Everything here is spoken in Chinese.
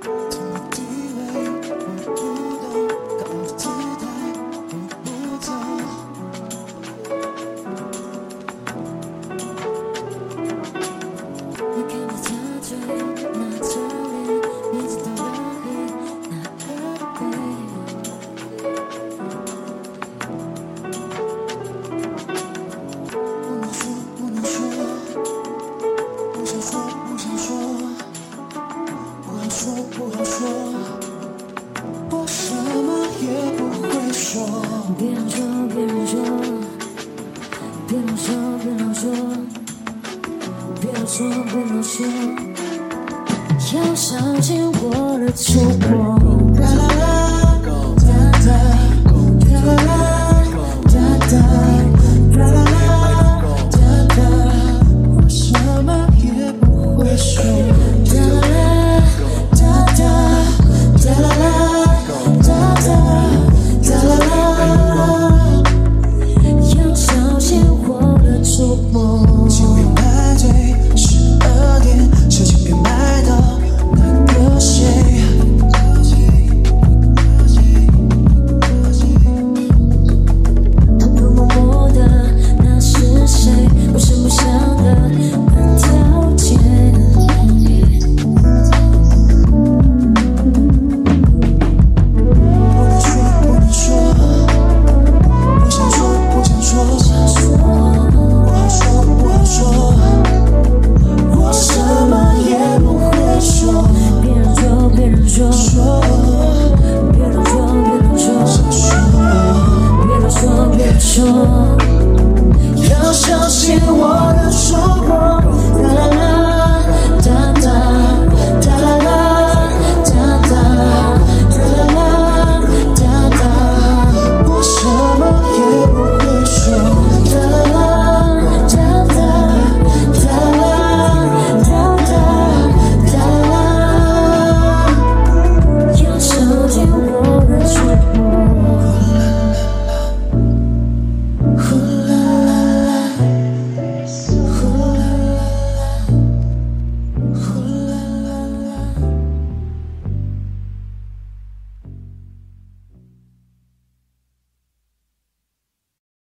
Bye. 我什么也不会说。别人我别说别人说别人说别说别人说。要相信我的绝活说，要相信我的说。